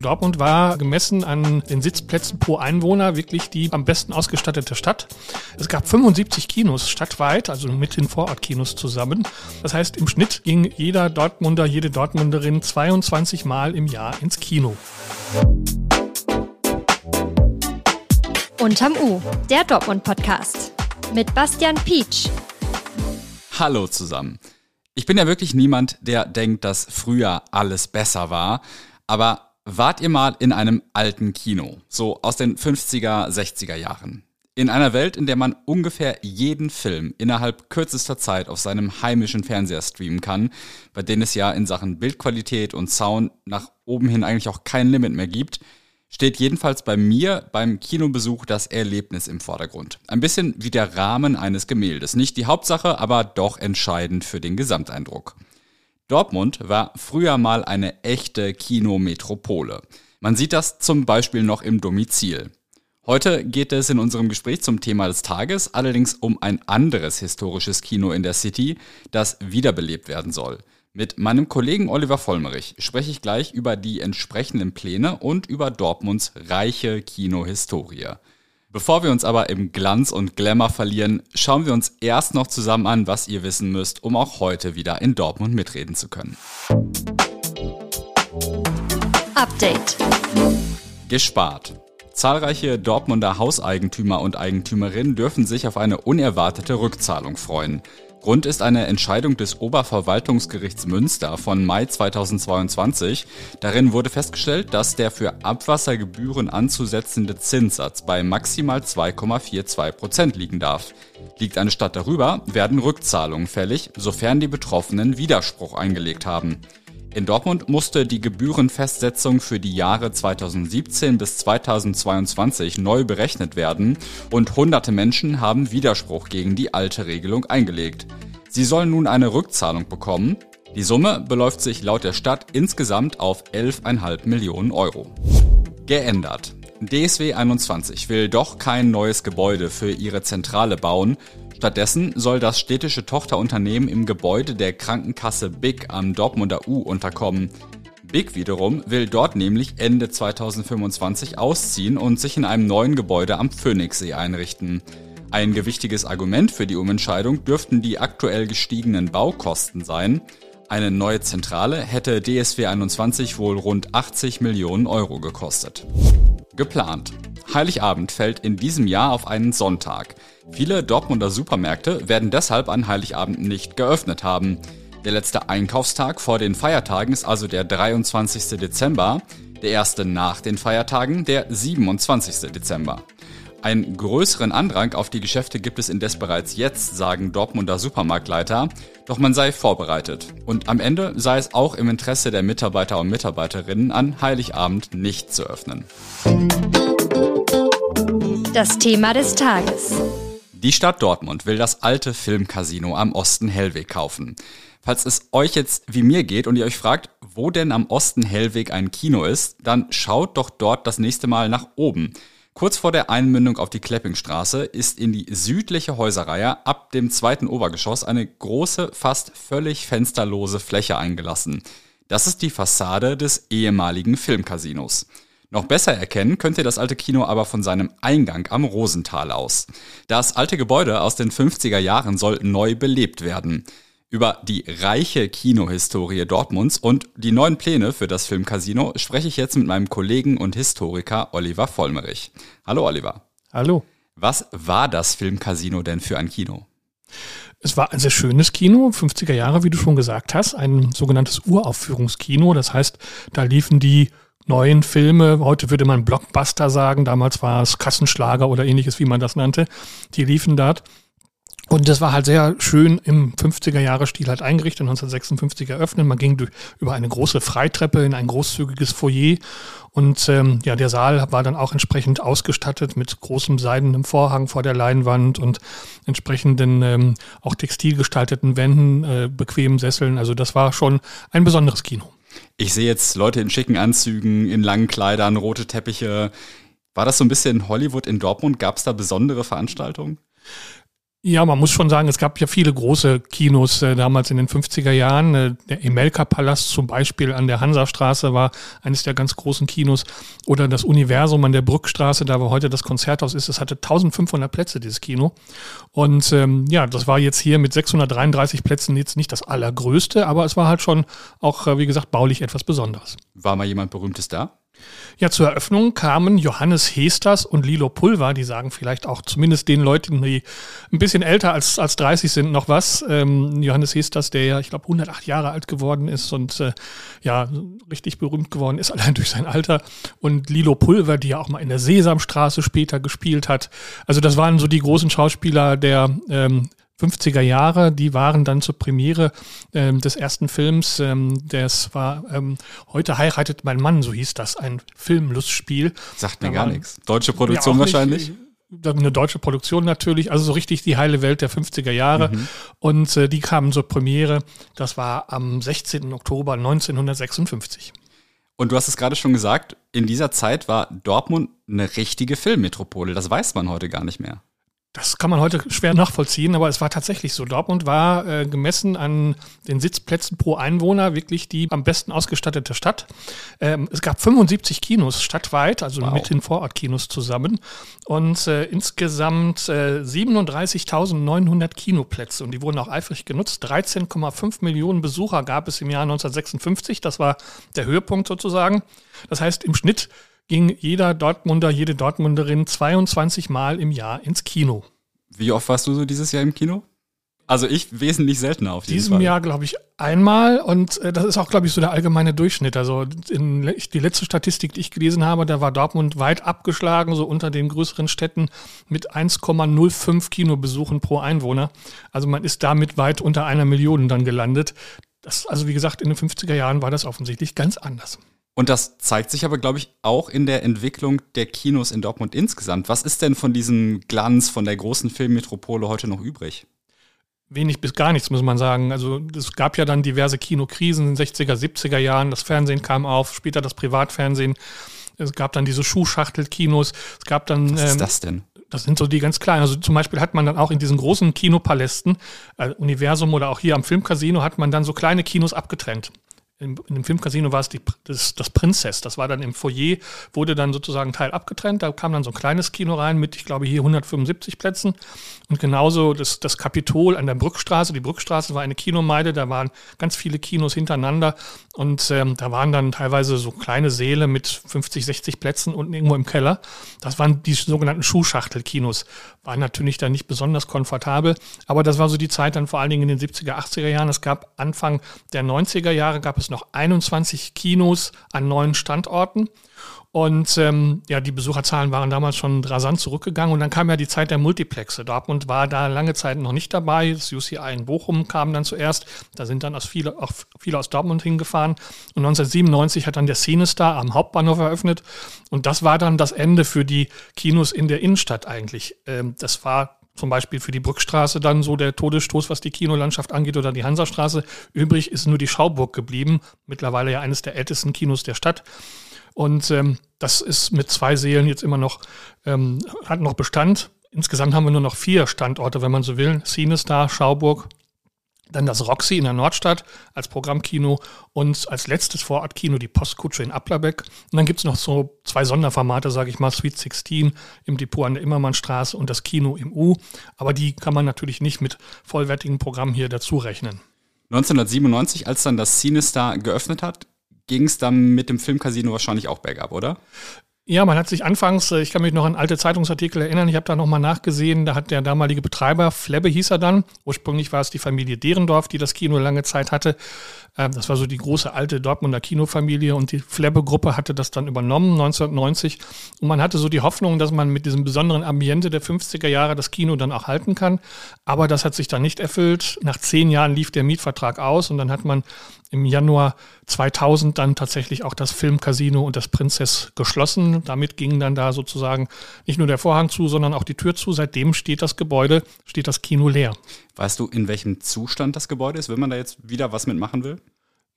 Dortmund war gemessen an den Sitzplätzen pro Einwohner wirklich die am besten ausgestattete Stadt. Es gab 75 Kinos stadtweit, also mit den Vorortkinos zusammen. Das heißt, im Schnitt ging jeder Dortmunder, jede Dortmunderin 22 Mal im Jahr ins Kino. Unterm U, der Dortmund-Podcast. Mit Bastian Pietsch. Hallo zusammen. Ich bin ja wirklich niemand, der denkt, dass früher alles besser war. Aber Wart ihr mal in einem alten Kino, so aus den 50er, 60er Jahren? In einer Welt, in der man ungefähr jeden Film innerhalb kürzester Zeit auf seinem heimischen Fernseher streamen kann, bei denen es ja in Sachen Bildqualität und Sound nach oben hin eigentlich auch kein Limit mehr gibt, steht jedenfalls bei mir beim Kinobesuch das Erlebnis im Vordergrund. Ein bisschen wie der Rahmen eines Gemäldes. Nicht die Hauptsache, aber doch entscheidend für den Gesamteindruck. Dortmund war früher mal eine echte Kinometropole. Man sieht das zum Beispiel noch im Domizil. Heute geht es in unserem Gespräch zum Thema des Tages allerdings um ein anderes historisches Kino in der City, das wiederbelebt werden soll. Mit meinem Kollegen Oliver Vollmerich spreche ich gleich über die entsprechenden Pläne und über Dortmunds reiche Kinohistorie. Bevor wir uns aber im Glanz und Glamour verlieren, schauen wir uns erst noch zusammen an, was ihr wissen müsst, um auch heute wieder in Dortmund mitreden zu können. Update. Gespart. Zahlreiche Dortmunder Hauseigentümer und Eigentümerinnen dürfen sich auf eine unerwartete Rückzahlung freuen. Grund ist eine Entscheidung des Oberverwaltungsgerichts Münster von Mai 2022. Darin wurde festgestellt, dass der für Abwassergebühren anzusetzende Zinssatz bei maximal 2,42 Prozent liegen darf. Liegt eine Stadt darüber, werden Rückzahlungen fällig, sofern die Betroffenen Widerspruch eingelegt haben. In Dortmund musste die Gebührenfestsetzung für die Jahre 2017 bis 2022 neu berechnet werden und hunderte Menschen haben Widerspruch gegen die alte Regelung eingelegt. Sie sollen nun eine Rückzahlung bekommen. Die Summe beläuft sich laut der Stadt insgesamt auf 11,5 Millionen Euro. Geändert. DSW 21 will doch kein neues Gebäude für ihre Zentrale bauen, Stattdessen soll das städtische Tochterunternehmen im Gebäude der Krankenkasse BIG am Dortmunder U unterkommen. BIG wiederum will dort nämlich Ende 2025 ausziehen und sich in einem neuen Gebäude am Phoenixsee einrichten. Ein gewichtiges Argument für die Umentscheidung dürften die aktuell gestiegenen Baukosten sein. Eine neue Zentrale hätte DSW 21 wohl rund 80 Millionen Euro gekostet. Geplant. Heiligabend fällt in diesem Jahr auf einen Sonntag. Viele Dortmunder Supermärkte werden deshalb an Heiligabend nicht geöffnet haben. Der letzte Einkaufstag vor den Feiertagen ist also der 23. Dezember, der erste nach den Feiertagen der 27. Dezember. Einen größeren Andrang auf die Geschäfte gibt es indes bereits jetzt, sagen Dortmunder Supermarktleiter, doch man sei vorbereitet. Und am Ende sei es auch im Interesse der Mitarbeiter und Mitarbeiterinnen, an Heiligabend nicht zu öffnen. Das Thema des Tages. Die Stadt Dortmund will das alte Filmcasino am Osten Hellweg kaufen. Falls es euch jetzt wie mir geht und ihr euch fragt, wo denn am Osten Hellweg ein Kino ist, dann schaut doch dort das nächste Mal nach oben. Kurz vor der Einmündung auf die Kleppingstraße ist in die südliche Häuserreihe ab dem zweiten Obergeschoss eine große, fast völlig fensterlose Fläche eingelassen. Das ist die Fassade des ehemaligen Filmcasinos. Noch besser erkennen könnt ihr das alte Kino aber von seinem Eingang am Rosental aus. Das alte Gebäude aus den 50er Jahren soll neu belebt werden. Über die reiche Kinohistorie Dortmunds und die neuen Pläne für das Filmcasino spreche ich jetzt mit meinem Kollegen und Historiker Oliver Vollmerich. Hallo Oliver. Hallo. Was war das Filmcasino denn für ein Kino? Es war ein sehr schönes Kino, 50er Jahre, wie du schon gesagt hast, ein sogenanntes Uraufführungskino. Das heißt, da liefen die neuen Filme, heute würde man Blockbuster sagen, damals war es Kassenschlager oder ähnliches, wie man das nannte, die liefen dort. Und das war halt sehr schön im 50er-Jahre-Stil halt eingerichtet, 1956 eröffnet. Man ging durch, über eine große Freitreppe in ein großzügiges Foyer. Und ähm, ja, der Saal war dann auch entsprechend ausgestattet mit großem seidenem Vorhang vor der Leinwand und entsprechenden ähm, auch textil gestalteten Wänden, äh, bequemen Sesseln. Also das war schon ein besonderes Kino. Ich sehe jetzt Leute in schicken Anzügen, in langen Kleidern, rote Teppiche. War das so ein bisschen Hollywood in Dortmund? Gab es da besondere Veranstaltungen? Ja, man muss schon sagen, es gab ja viele große Kinos äh, damals in den 50er Jahren. Äh, der Emelka-Palast zum Beispiel an der Hansastraße war eines der ganz großen Kinos. Oder das Universum an der Brückstraße, da wo heute das Konzerthaus ist, es hatte 1500 Plätze, dieses Kino. Und ähm, ja, das war jetzt hier mit 633 Plätzen jetzt nicht das allergrößte, aber es war halt schon auch, äh, wie gesagt, baulich etwas Besonderes. War mal jemand Berühmtes da? Ja, zur Eröffnung kamen Johannes Hesters und Lilo Pulver, die sagen vielleicht auch zumindest den Leuten, die ein bisschen älter als, als 30 sind, noch was. Ähm, Johannes Hesters, der ja, ich glaube, 108 Jahre alt geworden ist und äh, ja, richtig berühmt geworden ist, allein durch sein Alter. Und Lilo Pulver, die ja auch mal in der Sesamstraße später gespielt hat. Also das waren so die großen Schauspieler der ähm, 50er Jahre, die waren dann zur Premiere ähm, des ersten Films. Ähm, das war ähm, Heute heiratet mein Mann, so hieß das, ein Filmlustspiel. Sagt mir da gar nichts. Deutsche Produktion ja, wahrscheinlich. eine deutsche Produktion natürlich, also so richtig die heile Welt der 50er Jahre. Mhm. Und äh, die kamen zur Premiere. Das war am 16. Oktober 1956. Und du hast es gerade schon gesagt, in dieser Zeit war Dortmund eine richtige Filmmetropole. Das weiß man heute gar nicht mehr. Das kann man heute schwer nachvollziehen, aber es war tatsächlich so. Dortmund war äh, gemessen an den Sitzplätzen pro Einwohner wirklich die am besten ausgestattete Stadt. Ähm, es gab 75 Kinos stadtweit, also wow. mit den Vorortkinos zusammen und äh, insgesamt äh, 37.900 Kinoplätze und die wurden auch eifrig genutzt. 13,5 Millionen Besucher gab es im Jahr 1956, das war der Höhepunkt sozusagen. Das heißt, im Schnitt ging jeder Dortmunder, jede Dortmunderin 22 Mal im Jahr ins Kino. Wie oft warst du so dieses Jahr im Kino? Also ich wesentlich seltener auf jeden Diesem Fall. Jahr, glaube ich, einmal und äh, das ist auch, glaube ich, so der allgemeine Durchschnitt. Also in, die letzte Statistik, die ich gelesen habe, da war Dortmund weit abgeschlagen, so unter den größeren Städten mit 1,05 Kinobesuchen pro Einwohner. Also man ist damit weit unter einer Million dann gelandet. Das, also wie gesagt, in den 50er Jahren war das offensichtlich ganz anders. Und das zeigt sich aber, glaube ich, auch in der Entwicklung der Kinos in Dortmund insgesamt. Was ist denn von diesem Glanz, von der großen Filmmetropole heute noch übrig? Wenig bis gar nichts, muss man sagen. Also es gab ja dann diverse Kinokrisen in den 60er, 70er Jahren. Das Fernsehen kam auf, später das Privatfernsehen. Es gab dann diese Schuhschachtelkinos. Es gab dann. Was ist ähm, das denn? Das sind so die ganz kleinen. Also zum Beispiel hat man dann auch in diesen großen Kinopalästen, äh, Universum oder auch hier am Filmcasino, hat man dann so kleine Kinos abgetrennt in, in dem Filmcasino war es die, das, das Prinzess. Das war dann im Foyer, wurde dann sozusagen Teil abgetrennt. Da kam dann so ein kleines Kino rein mit, ich glaube, hier 175 Plätzen. Und genauso das, das Kapitol an der Brückstraße. Die Brückstraße war eine Kinomeide, da waren ganz viele Kinos hintereinander. Und ähm, da waren dann teilweise so kleine Säle mit 50, 60 Plätzen unten irgendwo im Keller. Das waren die sogenannten Schuhschachtelkinos. Waren natürlich dann nicht besonders komfortabel. Aber das war so die Zeit dann vor allen Dingen in den 70er, 80er Jahren. Es gab Anfang der 90er Jahre gab es noch 21 Kinos an neuen Standorten. Und ähm, ja, die Besucherzahlen waren damals schon rasant zurückgegangen. Und dann kam ja die Zeit der Multiplexe. Dortmund war da lange Zeit noch nicht dabei. Das UCI in Bochum kam dann zuerst. Da sind dann aus viele, auch viele aus Dortmund hingefahren. Und 1997 hat dann der Cinestar am Hauptbahnhof eröffnet. Und das war dann das Ende für die Kinos in der Innenstadt eigentlich. Ähm, das war zum Beispiel für die Brückstraße dann so der Todesstoß, was die Kinolandschaft angeht, oder die Hansastraße. Übrig ist nur die Schauburg geblieben, mittlerweile ja eines der ältesten Kinos der Stadt. Und ähm, das ist mit zwei Seelen jetzt immer noch, ähm, hat noch Bestand. Insgesamt haben wir nur noch vier Standorte, wenn man so will. Cinestar, Schauburg, dann das Roxy in der Nordstadt als Programmkino und als letztes Vorortkino die Postkutsche in Applerbeck. Und dann gibt es noch so zwei Sonderformate, sage ich mal, Sweet 16 im Depot an der Immermannstraße und das Kino im U. Aber die kann man natürlich nicht mit vollwertigen Programmen hier dazu rechnen. 1997, als dann das Cinestar geöffnet hat, ging es dann mit dem Filmcasino wahrscheinlich auch bergab, oder? Ja, man hat sich anfangs, äh, ich kann mich noch an alte Zeitungsartikel erinnern, ich habe da nochmal nachgesehen, da hat der damalige Betreiber, Flebbe hieß er dann, ursprünglich war es die Familie Derendorf, die das Kino lange Zeit hatte. Ähm, das war so die große alte Dortmunder Kinofamilie und die Flebbe-Gruppe hatte das dann übernommen 1990. Und man hatte so die Hoffnung, dass man mit diesem besonderen Ambiente der 50er Jahre das Kino dann auch halten kann. Aber das hat sich dann nicht erfüllt. Nach zehn Jahren lief der Mietvertrag aus und dann hat man im Januar 2000 dann tatsächlich auch das Filmcasino und das Prinzess geschlossen. Damit ging dann da sozusagen nicht nur der Vorhang zu, sondern auch die Tür zu. Seitdem steht das Gebäude, steht das Kino leer. Weißt du, in welchem Zustand das Gebäude ist, wenn man da jetzt wieder was mitmachen will?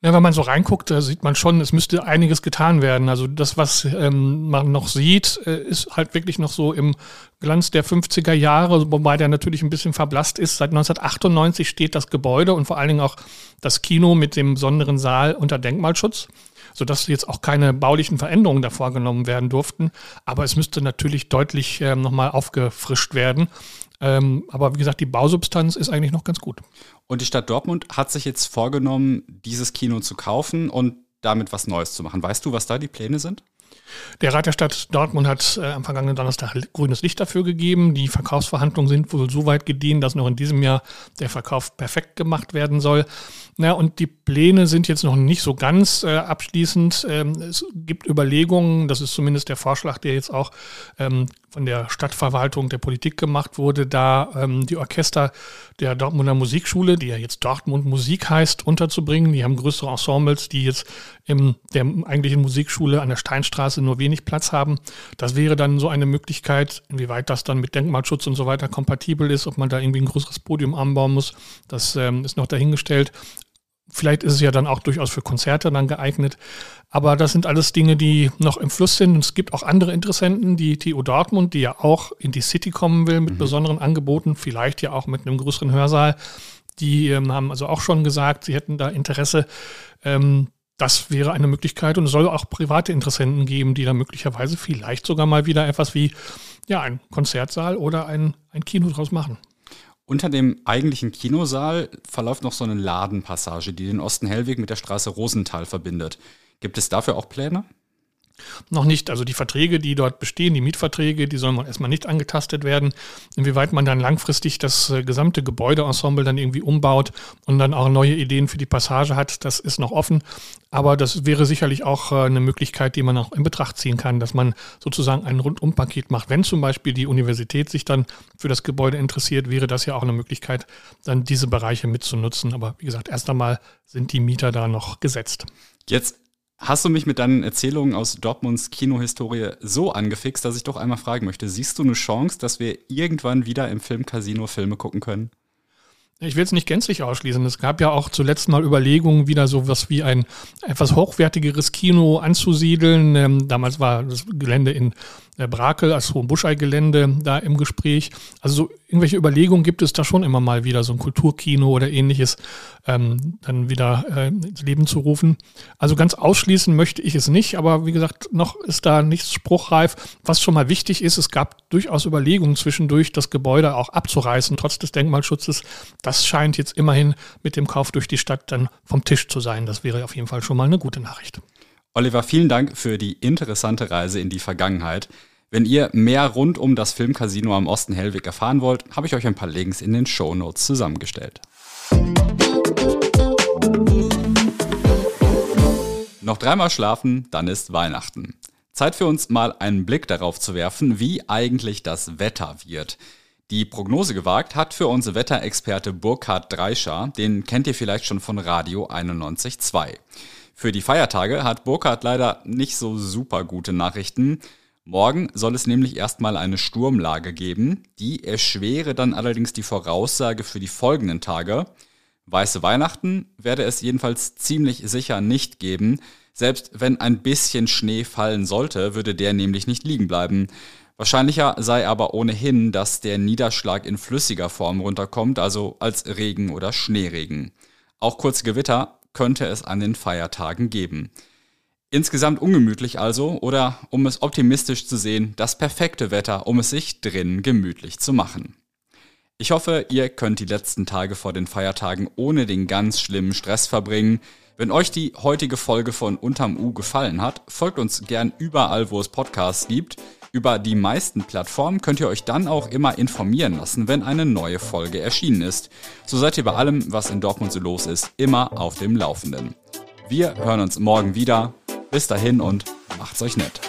Ja, wenn man so reinguckt, da sieht man schon, es müsste einiges getan werden. Also das, was ähm, man noch sieht, äh, ist halt wirklich noch so im Glanz der 50er Jahre, wobei der natürlich ein bisschen verblasst ist. Seit 1998 steht das Gebäude und vor allen Dingen auch das Kino mit dem besonderen Saal unter Denkmalschutz, sodass jetzt auch keine baulichen Veränderungen da vorgenommen werden durften. Aber es müsste natürlich deutlich äh, nochmal aufgefrischt werden. Ähm, aber wie gesagt, die Bausubstanz ist eigentlich noch ganz gut. Und die Stadt Dortmund hat sich jetzt vorgenommen, dieses Kino zu kaufen und damit was Neues zu machen. Weißt du, was da die Pläne sind? Der Rat der Stadt Dortmund hat äh, am vergangenen Donnerstag grünes Licht dafür gegeben. Die Verkaufsverhandlungen sind wohl so weit gediehen, dass noch in diesem Jahr der Verkauf perfekt gemacht werden soll. Ja, und die Pläne sind jetzt noch nicht so ganz äh, abschließend. Ähm, es gibt Überlegungen, das ist zumindest der Vorschlag, der jetzt auch ähm, von der Stadtverwaltung der Politik gemacht wurde, da ähm, die Orchester der Dortmunder Musikschule, die ja jetzt Dortmund Musik heißt, unterzubringen. Die haben größere Ensembles, die jetzt in der eigentlichen Musikschule an der Steinstraße nur wenig Platz haben. Das wäre dann so eine Möglichkeit, inwieweit das dann mit Denkmalschutz und so weiter kompatibel ist, ob man da irgendwie ein größeres Podium anbauen muss. Das ähm, ist noch dahingestellt. Vielleicht ist es ja dann auch durchaus für Konzerte dann geeignet. Aber das sind alles Dinge, die noch im Fluss sind. Und es gibt auch andere Interessenten, die TU Dortmund, die ja auch in die City kommen will mit mhm. besonderen Angeboten, vielleicht ja auch mit einem größeren Hörsaal. Die ähm, haben also auch schon gesagt, sie hätten da Interesse. Ähm, das wäre eine Möglichkeit und es soll auch private Interessenten geben, die da möglicherweise vielleicht sogar mal wieder etwas wie ja, ein Konzertsaal oder ein, ein Kino draus machen. Unter dem eigentlichen Kinosaal verläuft noch so eine Ladenpassage, die den Osten-Hellweg mit der Straße Rosenthal verbindet. Gibt es dafür auch Pläne? Noch nicht. Also die Verträge, die dort bestehen, die Mietverträge, die sollen erstmal nicht angetastet werden. Inwieweit man dann langfristig das äh, gesamte Gebäudeensemble dann irgendwie umbaut und dann auch neue Ideen für die Passage hat, das ist noch offen. Aber das wäre sicherlich auch äh, eine Möglichkeit, die man auch in Betracht ziehen kann, dass man sozusagen ein Rundumpaket macht. Wenn zum Beispiel die Universität sich dann für das Gebäude interessiert, wäre das ja auch eine Möglichkeit, dann diese Bereiche mitzunutzen. Aber wie gesagt, erst einmal sind die Mieter da noch gesetzt. Jetzt hast du mich mit deinen Erzählungen aus Dortmunds Kinohistorie so angefixt, dass ich doch einmal fragen möchte, siehst du eine Chance, dass wir irgendwann wieder im Filmcasino Filme gucken können? Ich will es nicht gänzlich ausschließen. Es gab ja auch zuletzt mal Überlegungen, wieder so was wie ein etwas hochwertigeres Kino anzusiedeln. Ähm, damals war das Gelände in äh, Brakel als Hohenbuschei-Gelände da im Gespräch. Also so irgendwelche Überlegungen gibt es da schon immer mal wieder, so ein Kulturkino oder ähnliches ähm, dann wieder äh, ins Leben zu rufen. Also ganz ausschließen möchte ich es nicht, aber wie gesagt, noch ist da nichts spruchreif. Was schon mal wichtig ist, es gab durchaus Überlegungen zwischendurch, das Gebäude auch abzureißen, trotz des Denkmalschutzes. Das scheint jetzt immerhin mit dem Kauf durch die Stadt dann vom Tisch zu sein. Das wäre auf jeden Fall schon mal eine gute Nachricht. Oliver, vielen Dank für die interessante Reise in die Vergangenheit. Wenn ihr mehr rund um das Filmcasino am Osten Hellweg erfahren wollt, habe ich euch ein paar Links in den Show Notes zusammengestellt. Noch dreimal schlafen, dann ist Weihnachten. Zeit für uns mal einen Blick darauf zu werfen, wie eigentlich das Wetter wird. Die Prognose gewagt hat für uns Wetterexperte Burkhard Dreischer, den kennt ihr vielleicht schon von Radio 91.2. Für die Feiertage hat Burkhard leider nicht so super gute Nachrichten. Morgen soll es nämlich erstmal eine Sturmlage geben. Die erschwere dann allerdings die Voraussage für die folgenden Tage. Weiße Weihnachten werde es jedenfalls ziemlich sicher nicht geben. Selbst wenn ein bisschen Schnee fallen sollte, würde der nämlich nicht liegen bleiben. Wahrscheinlicher sei aber ohnehin, dass der Niederschlag in flüssiger Form runterkommt, also als Regen oder Schneeregen. Auch kurze Gewitter könnte es an den Feiertagen geben. Insgesamt ungemütlich also, oder um es optimistisch zu sehen, das perfekte Wetter, um es sich drinnen gemütlich zu machen. Ich hoffe, ihr könnt die letzten Tage vor den Feiertagen ohne den ganz schlimmen Stress verbringen. Wenn euch die heutige Folge von Unterm U gefallen hat, folgt uns gern überall, wo es Podcasts gibt. Über die meisten Plattformen könnt ihr euch dann auch immer informieren lassen, wenn eine neue Folge erschienen ist. So seid ihr bei allem, was in Dortmund so los ist, immer auf dem Laufenden. Wir hören uns morgen wieder. Bis dahin und macht's euch nett.